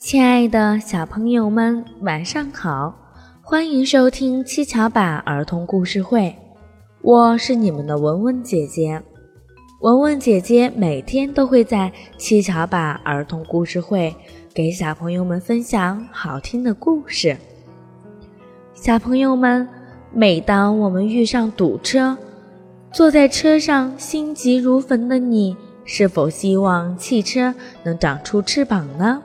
亲爱的小朋友们，晚上好！欢迎收听七巧板儿童故事会，我是你们的文文姐姐。文文姐姐每天都会在七巧板儿童故事会给小朋友们分享好听的故事。小朋友们，每当我们遇上堵车，坐在车上心急如焚的你，是否希望汽车能长出翅膀呢？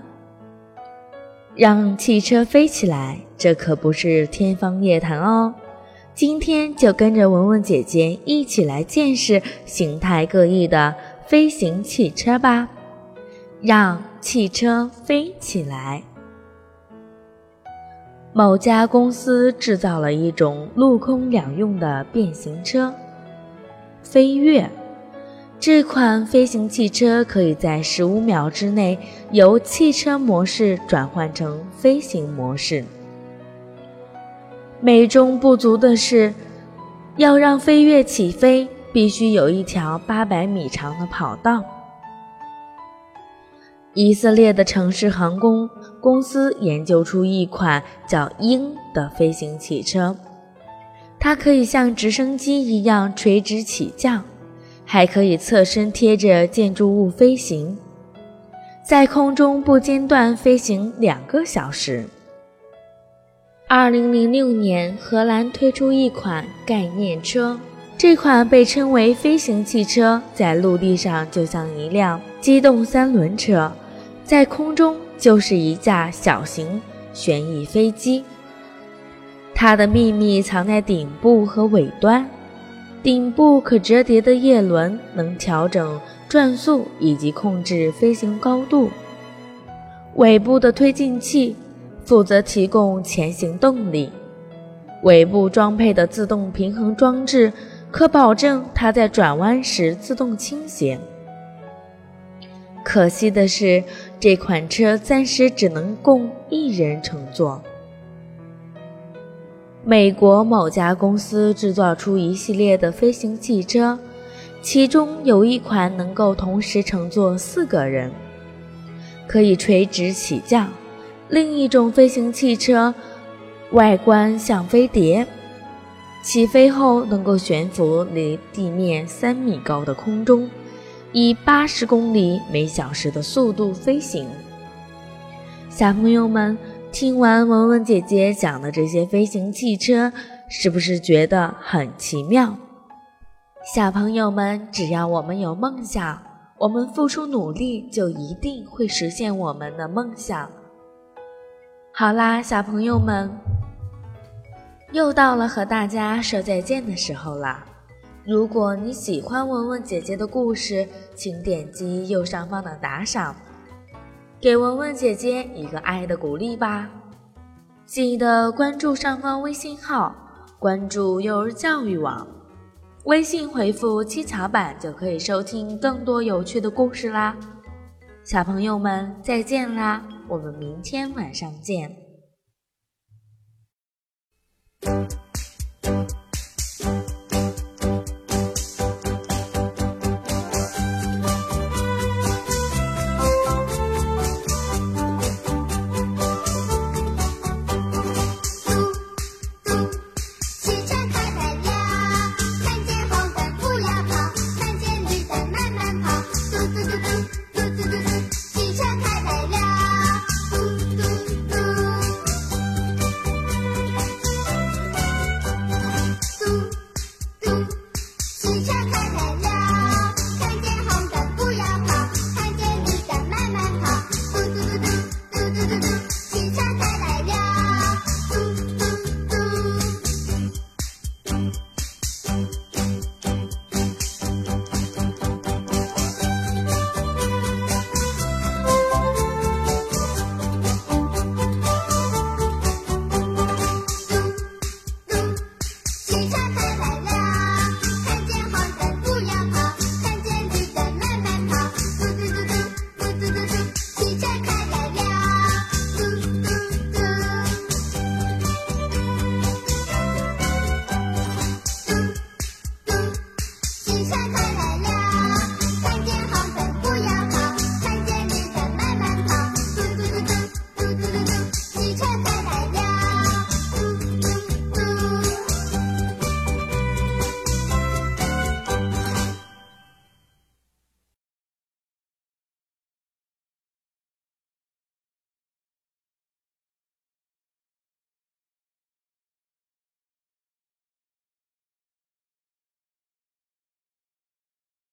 让汽车飞起来，这可不是天方夜谭哦。今天就跟着文文姐姐一起来见识形态各异的飞行汽车吧，让汽车飞起来。某家公司制造了一种陆空两用的变形车——飞跃。这款飞行汽车可以在十五秒之内由汽车模式转换成飞行模式。美中不足的是，要让飞跃起飞，必须有一条八百米长的跑道。以色列的城市航空公司研究出一款叫“鹰”的飞行汽车，它可以像直升机一样垂直起降，还可以侧身贴着建筑物飞行，在空中不间断飞行两个小时。二零零六年，荷兰推出一款概念车，这款被称为飞行汽车，在陆地上就像一辆机动三轮车，在空中就是一架小型旋翼飞机。它的秘密藏在顶部和尾端，顶部可折叠的叶轮能调整转速以及控制飞行高度，尾部的推进器。负责提供前行动力，尾部装配的自动平衡装置可保证它在转弯时自动倾斜。可惜的是，这款车暂时只能供一人乘坐。美国某家公司制造出一系列的飞行汽车，其中有一款能够同时乘坐四个人，可以垂直起降。另一种飞行汽车外观像飞碟，起飞后能够悬浮离地面三米高的空中，以八十公里每小时的速度飞行。小朋友们，听完文文姐姐讲的这些飞行汽车，是不是觉得很奇妙？小朋友们，只要我们有梦想，我们付出努力，就一定会实现我们的梦想。好啦，小朋友们，又到了和大家说再见的时候啦。如果你喜欢文文姐姐的故事，请点击右上方的打赏，给文文姐姐一个爱的鼓励吧。记得关注上方微信号，关注幼儿教育网，微信回复“七巧板”就可以收听更多有趣的故事啦。小朋友们，再见啦！我们明天晚上见。齐唱